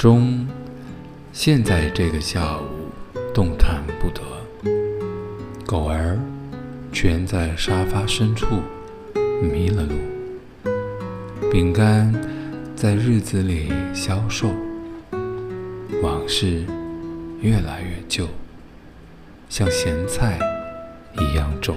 钟现在这个下午动弹不得，狗儿蜷在沙发深处迷了路，饼干在日子里消瘦，往事越来越旧，像咸菜一样重。